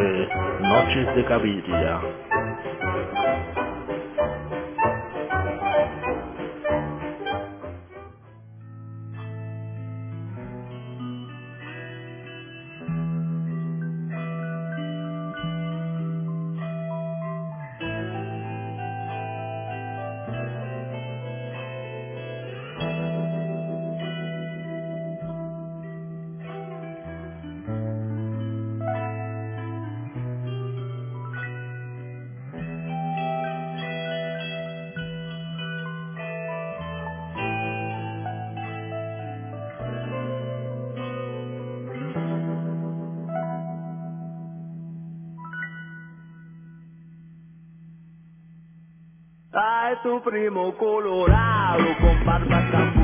Es Noches de Caviria. Ay, tu primo colorado con barba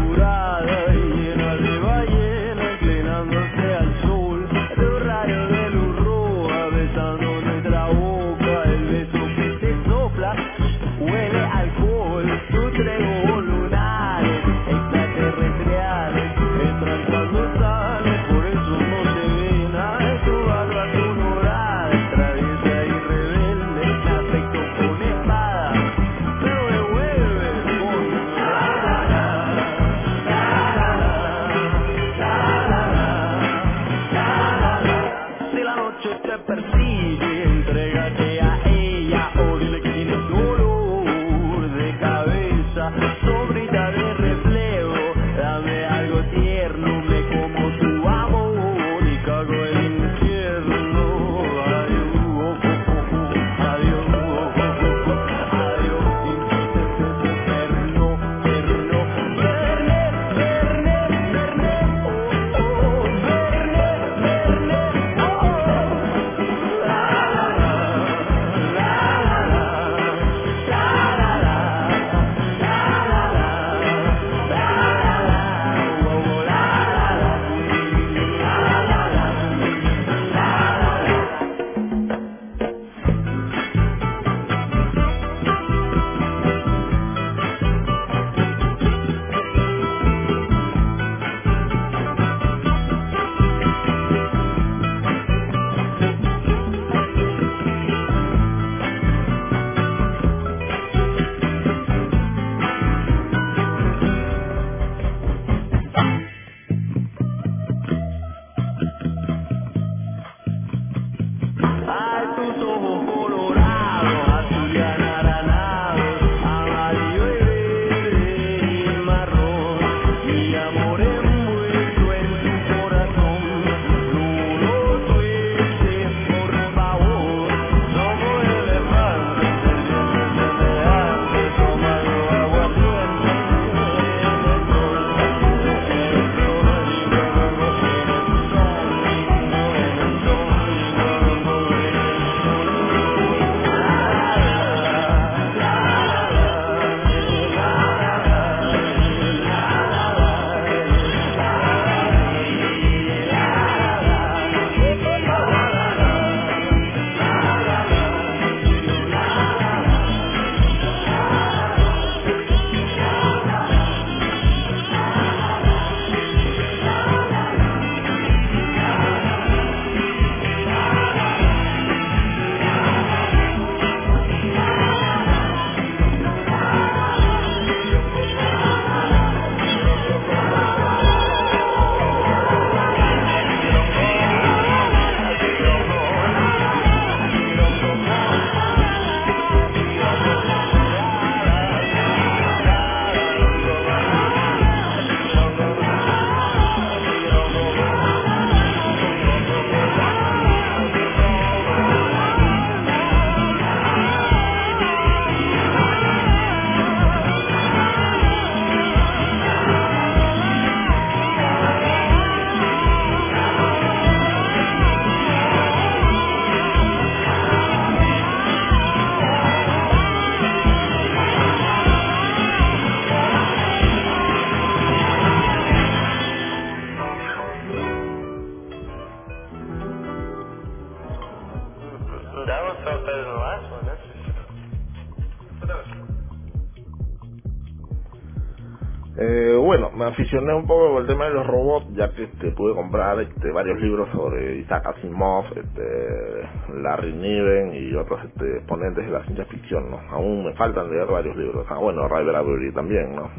Eh, bueno, me aficioné un poco por el tema de los robots, ya que este, pude comprar este, varios libros sobre Isaac Asimov, este, Larry Niven y otros este, exponentes de la ciencia ficción, ¿no? Aún me faltan leer varios libros. Ah, bueno, Ray Bradbury también, ¿no?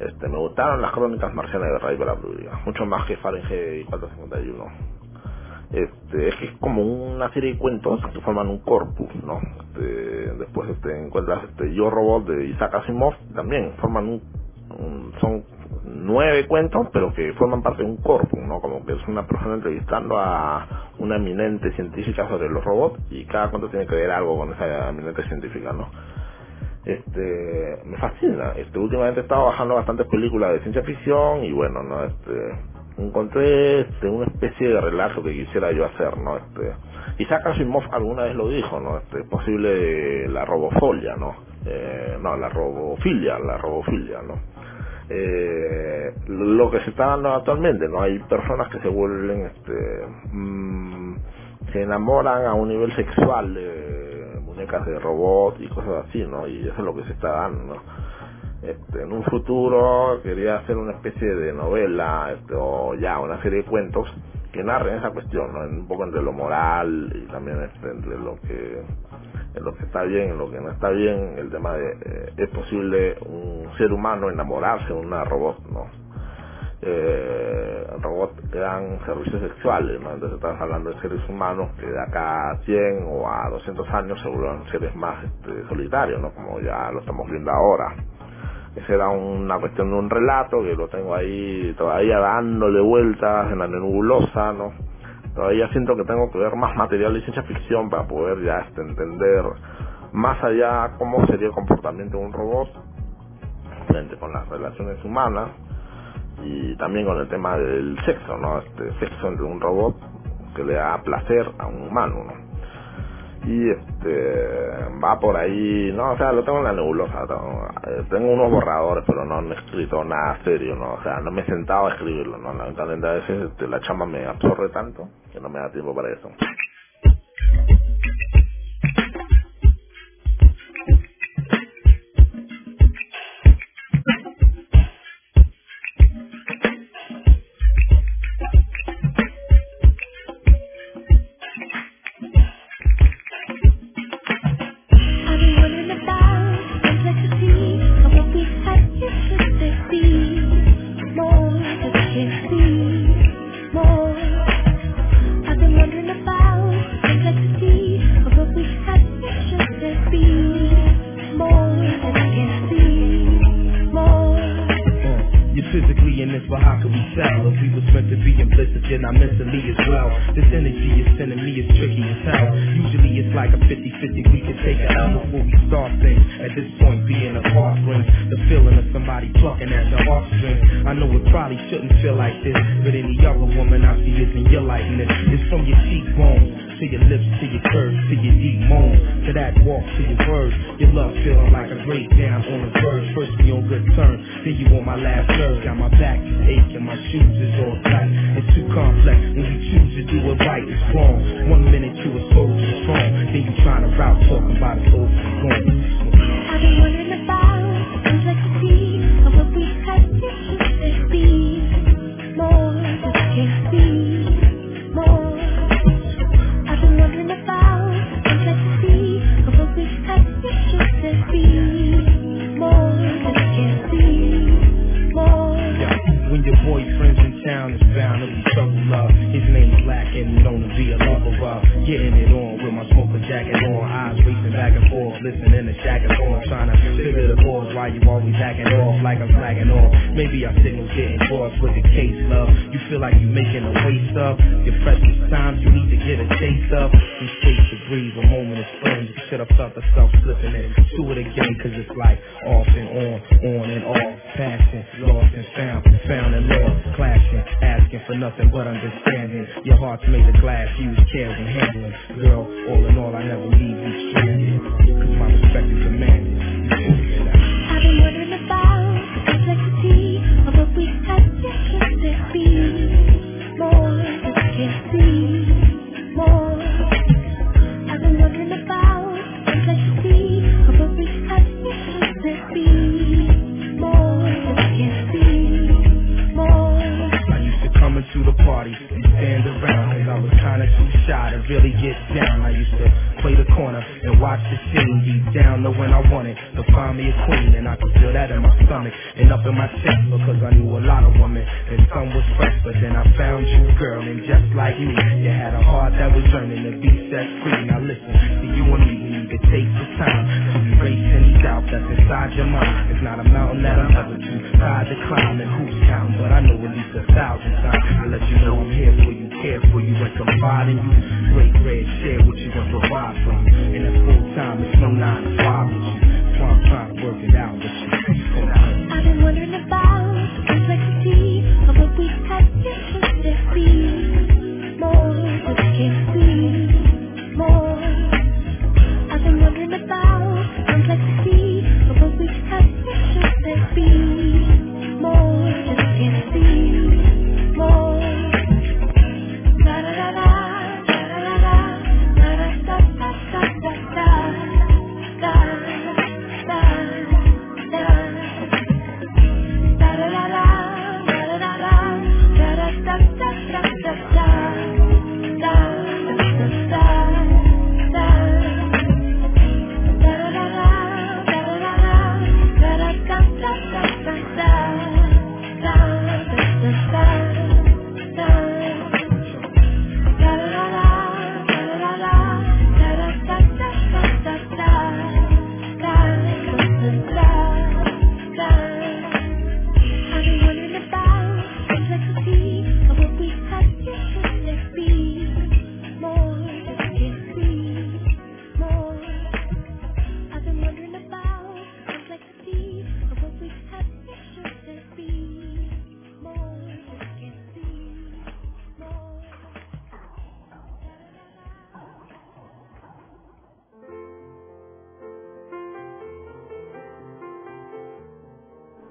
Este, me gustaron las crónicas marcianas de Ray Bradbury, mucho más que Fahrenheit 451. Este, es que es como una serie de cuentos que forman un corpus, ¿no? Este, después este, encuentras este, Yo Robot de Isaac Asimov, también forman un son nueve cuentos, pero que forman parte de un corpus, ¿no? Como que es una persona entrevistando a una eminente científica sobre los robots y cada cuento tiene que ver algo con esa eminente científica, ¿no? Este, me fascina. Este, últimamente he estado bajando bastantes películas de ciencia ficción y bueno, ¿no? Este, encontré este, una especie de relato que quisiera yo hacer, ¿no? Este, Isaac Asimov alguna vez lo dijo, ¿no? Este, posible la robofolia, ¿no? Eh, no, la robofilia, la robofilia, ¿no? eh, lo que se está dando actualmente, ¿no? Hay personas que se vuelven, este, mmm, se enamoran a un nivel sexual de muñecas de robot y cosas así, ¿no? Y eso es lo que se está dando, Este, en un futuro quería hacer una especie de novela este, o ya una serie de cuentos que narren esa cuestión, ¿no? un poco entre lo moral y también este, entre lo que lo que está bien, en lo que no está bien, el tema de eh, es posible un ser humano enamorarse de una robot, ¿no? Eh, robots que dan servicios sexuales. Entonces estamos hablando de seres humanos que de acá a 100 o a 200 años se vuelvan seres más este, solitarios, ¿no? Como ya lo estamos viendo ahora. Esa era una cuestión de un relato que lo tengo ahí todavía dándole vueltas en la nebulosa, ¿no? todavía siento que tengo que ver más material de ciencia ficción para poder ya este, entender más allá cómo sería el comportamiento de un robot frente con las relaciones humanas y también con el tema del sexo, ¿no? Este sexo entre un robot que le da placer a un humano, ¿no? Y este va por ahí, no, o sea, lo tengo en la nebulosa, tengo, unos borradores, pero no he escrito nada serio, no, o sea, no me he sentado a escribirlo, no, lamentablemente a veces este, la chamba me absorbe tanto que no me da tiempo para eso. before we start things. At this point, being apart brings the feeling of somebody plucking at the heartstrings. I know it probably shouldn't feel like this, but any other woman I see isn't your likeness. It's from your cheekbones to your lips, to your curves, to your deep moan, to that walk, to your words, your love feeling like a breakdown on the verge. First we on good terms, then you on my last nerve. Got my back is aching, my shoes is all tight. It's too complex when you choose to do it right. It's wrong. One minute you a soldier strong, then you trying to route talking about a oh, soldier gone. found, found in law, clashing, asking for nothing but understanding. Your heart's made of glass, use cares and handling. Girl, all in all, I never leave you stranded, cause my respect is demanded. I've been wondering about the complexity of what we had that could be more than can see. Really get down. I used to play the corner and watch the scene. Be down to when I wanted to find me a queen. And I could feel that in my stomach and up in my chest because I knew a lot of women and some was fresh. But then I found you, girl, and just like me, you had a heart that was yearning to be set free. Now listen, to you and me, we need to take the time to erase any doubt that's inside your mind. It's not a mountain that I'm ever too tired to climb and who's counting, but I know at least a thousand times to let you know I'm here for you, care for you, and confide in you. Bread, share what you provide. And at full time, it's no nine to five with you. So I'm trying to work it out with you. I've been wondering about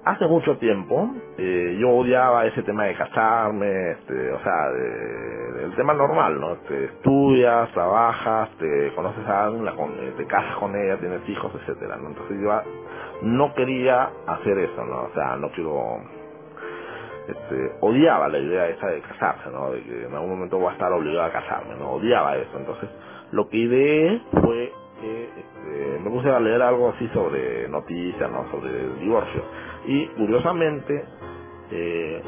Hace mucho tiempo eh, yo odiaba ese tema de casarme, este, o sea, el tema normal, ¿no? Te estudias, trabajas, te conoces a alguien, la eh, te casas con ella, tienes hijos, etcétera, ¿no? Entonces yo no quería hacer eso, ¿no? O sea, no quiero este, odiaba la idea esa de casarse, ¿no? De que en algún momento voy a estar obligado a casarme, ¿no? Odiaba eso. Entonces, lo que ideé fue que este, me puse a leer algo así sobre noticias, ¿no? Sobre divorcio. Y curiosamente, eh,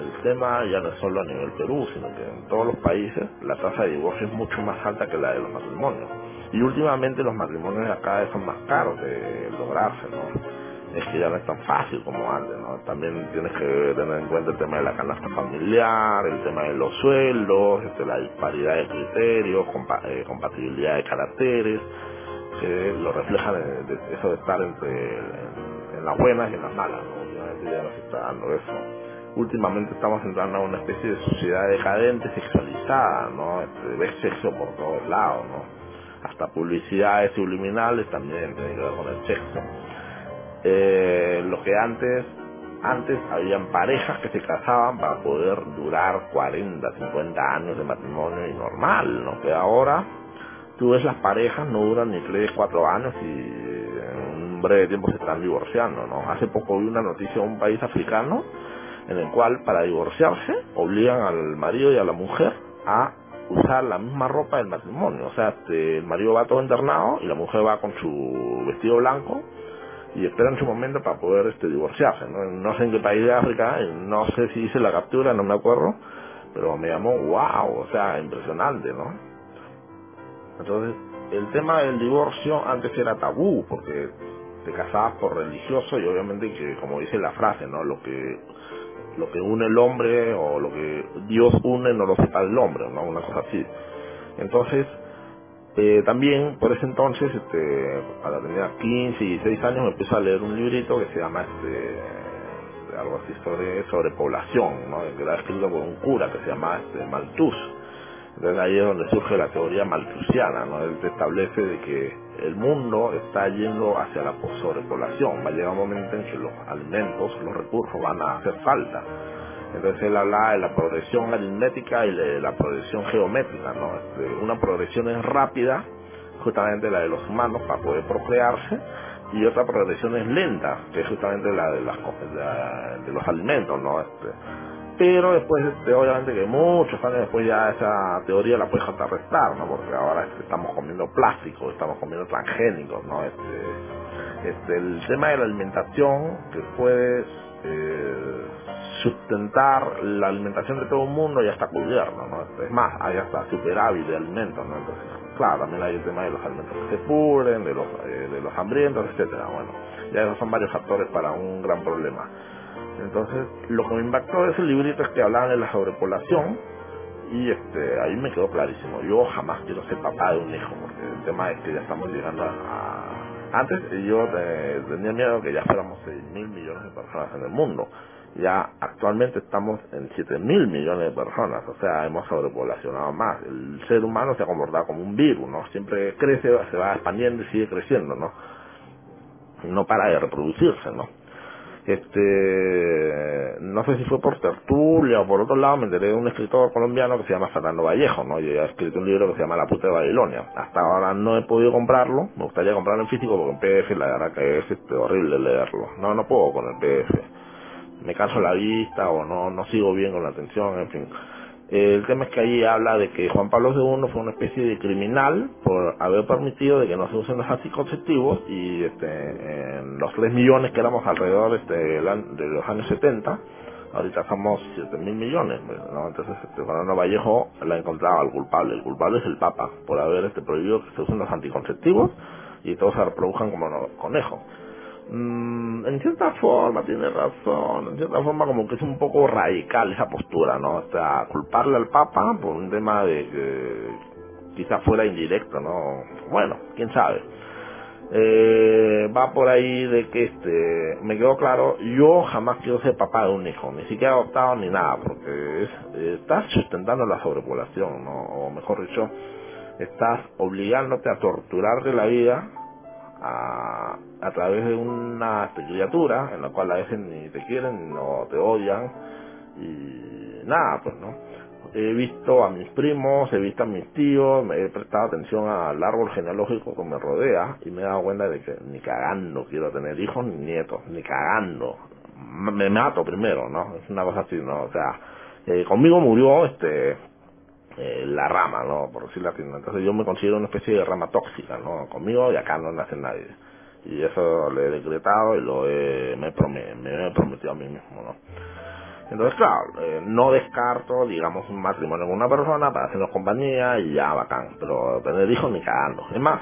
el tema ya no es solo a nivel Perú, sino que en todos los países la tasa de divorcio es mucho más alta que la de los matrimonios. Y últimamente los matrimonios cada vez son más caros de lograrse, ¿no? es que ya no es tan fácil como antes, ¿no? También tienes que tener en cuenta el tema de la canasta familiar, el tema de los sueldos, este, la disparidad de criterios, compa- eh, compatibilidad de caracteres, lo reflejan de- eso de estar entre en, en las buenas y en las malas, ¿no? Últimamente ya no se está dando eso. Últimamente estamos entrando a una especie de sociedad decadente, sexualizada, ¿no? Ves sexo por todos lados, ¿no? Hasta publicidades subliminales también tienen que ver con el sexo eh, lo que antes antes habían parejas que se casaban para poder durar 40, 50 años de matrimonio y normal, ¿no? Que ahora tú ves las parejas no duran ni 3, 4 años y en breve tiempo se están divorciando, ¿no? Hace poco vi una noticia de un país africano en el cual para divorciarse obligan al marido y a la mujer a usar la misma ropa del matrimonio, o sea, este, el marido va todo internado y la mujer va con su vestido blanco y esperan su momento para poder este divorciarse. ¿no? no sé en qué país de África, no sé si hice la captura, no me acuerdo, pero me llamó wow, o sea, impresionante, ¿no? Entonces, el tema del divorcio antes era tabú, porque te por religioso y obviamente que, como dice la frase, ¿no? Lo que lo que une el hombre o lo que Dios une no lo separa el hombre, ¿no? Una cosa así. Entonces, eh, también por ese entonces, este, cuando tenía 15 y 16 años, me puse a leer un librito que se llama este, algo así sobre, sobre población, ¿no? que era escrito por un cura que se llama este, Malthus. Entonces ahí es donde surge la teoría malthusiana, ¿no? Él te establece de que el mundo está yendo hacia la sobrepoblación, va a llegar un momento en que los alimentos, los recursos van a hacer falta. Entonces él hablaba de la progresión aritmética y de la progresión geométrica, ¿no? Este, una progresión es rápida, justamente la de los humanos para poder procrearse, y otra progresión es lenta, que es justamente la de, las, la- de los alimentos, ¿no? Este, pero después, este, obviamente que muchos años después ya esa teoría la puedes contrarrestar, ¿no? Porque ahora este, estamos comiendo plástico, estamos comiendo transgénicos, ¿no? Este, este, el tema de la alimentación, que puedes eh, sustentar la alimentación de todo el mundo ya está cubierto, ¿no? Este, es más, hay hasta superávit de alimentos, ¿no? Entonces, claro, también hay el tema de los alimentos que se pudren, de los, eh, de los hambrientos, etcétera, bueno, ya esos son varios factores para un gran problema. Entonces, lo que me impactó de ese librito es que hablaban de la sobrepoblación y este ahí me quedó clarísimo. Yo jamás quiero ser papá de un hijo, porque el tema es que ya estamos llegando a... Antes yo eh, tenía miedo que ya fuéramos 6 mil millones de personas en el mundo. Ya actualmente estamos en 7 mil millones de personas, o sea, hemos sobrepoblacionado más. El ser humano se ha comportado como un virus, ¿no? Siempre crece, se va expandiendo y sigue creciendo, ¿no? No para de reproducirse, ¿no? Este no sé si fue por tertulia o por otro lado me enteré de un escritor colombiano que se llama Fernando Vallejo no y ha escrito un libro que se llama La puta de Babilonia. Hasta ahora no he podido comprarlo me gustaría comprarlo en físico porque en PDF la verdad que es este, horrible leerlo. No no puedo con el PDF me canso la vista o no no sigo bien con la atención en fin el tema es que ahí habla de que Juan Pablo II fue una especie de criminal por haber permitido de que no se usen los anticonceptivos y este, en los 3 millones que éramos alrededor este, de los años 70, ahorita somos 7 mil millones. ¿no? Entonces, este, Fernando Vallejo la encontraba al culpable. El culpable es el Papa por haber este, prohibido que se usen los anticonceptivos y todos se reproduzcan como conejos. Mm, en cierta forma tiene razón, en cierta forma como que es un poco radical esa postura, ¿no? O sea, culparle al Papa por un tema de que quizás fuera indirecto, ¿no? Bueno, quién sabe. Eh, va por ahí de que este me quedó claro yo jamás quiero ser papá de un hijo ni siquiera adoptado ni nada porque es, estás sustentando la sobrepoblación ¿no? o mejor dicho estás obligándote a torturarte la vida a, a través de una criatura en la cual a veces ni te quieren, no te odian y nada, pues no. He visto a mis primos, he visto a mis tíos, me he prestado atención al árbol genealógico que me rodea y me he dado cuenta de que ni cagando quiero tener hijos ni nietos, ni cagando. Me mato primero, ¿no? Es una cosa así, ¿no? O sea, eh, conmigo murió este eh, la rama, ¿no? Por decirlo así. Entonces yo me considero una especie de rama tóxica, ¿no? Conmigo y acá no nace nadie. Y eso lo he decretado y lo he, me, me he prometido a mí mismo, ¿no? Entonces, claro, eh, no descarto, digamos, un matrimonio con una persona para hacernos compañía y ya bacán, pero tener hijos ni cagando. Es más,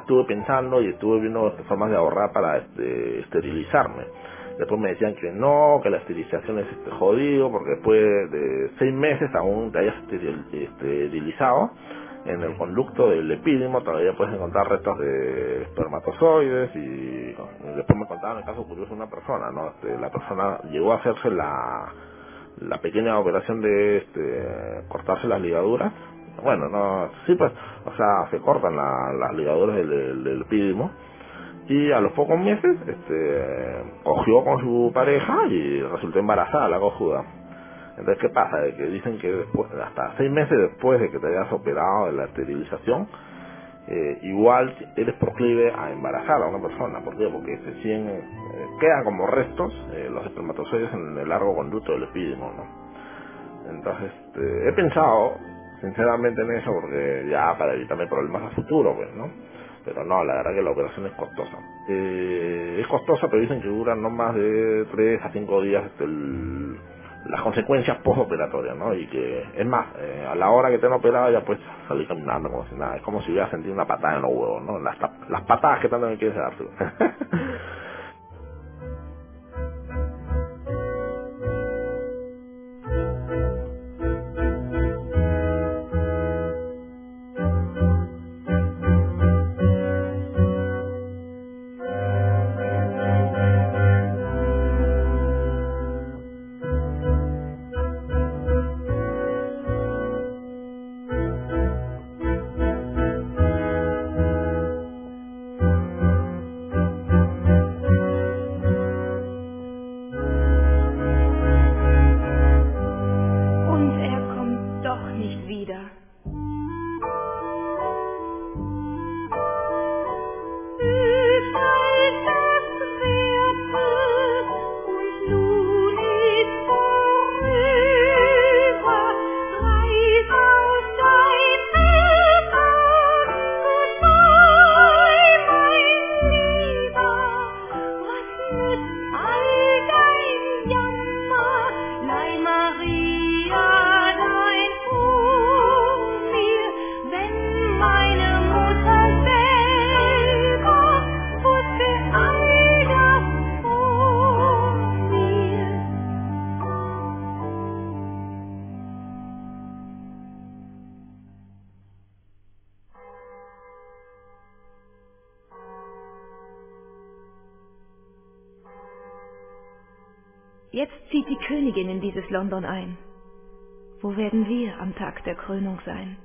estuve pensando y estuve viendo formas de ahorrar para este, esterilizarme Después me decían que no, que la esterilización es este jodido, porque después de seis meses aún te hayas esterilizado en el conducto del epídimo todavía puedes encontrar restos de espermatozoides y después me contaban el caso curioso de una persona, ¿no? Este, la persona llegó a hacerse la, la pequeña operación de este, cortarse las ligaduras. Bueno, no, sí pues, o sea, se cortan las ligaduras del, del epídimo y a los pocos meses este cogió con su pareja y resultó embarazada la cojuda entonces qué pasa que dicen que después hasta seis meses después de que te hayas operado de la esterilización eh, igual eres proclive a embarazar a una persona ¿por qué? porque se siguen eh, quedan como restos eh, los espermatozoides en el largo conducto del epidemo ¿no? entonces este, he pensado sinceramente en eso porque ya para evitarme problemas a futuro pues no pero no, la verdad que la operación es costosa. Eh, es costosa, pero dicen que duran no más de 3 a 5 días las consecuencias postoperatorias, ¿no? Y que, es más, eh, a la hora que te han operado ya puedes salir caminando como si nada. Es como si hubieras sentido una patada en los huevos, ¿no? Las, las patadas que tanto me quieres dar. Jetzt London ein. Wo werden wir am Tag der Krönung sein?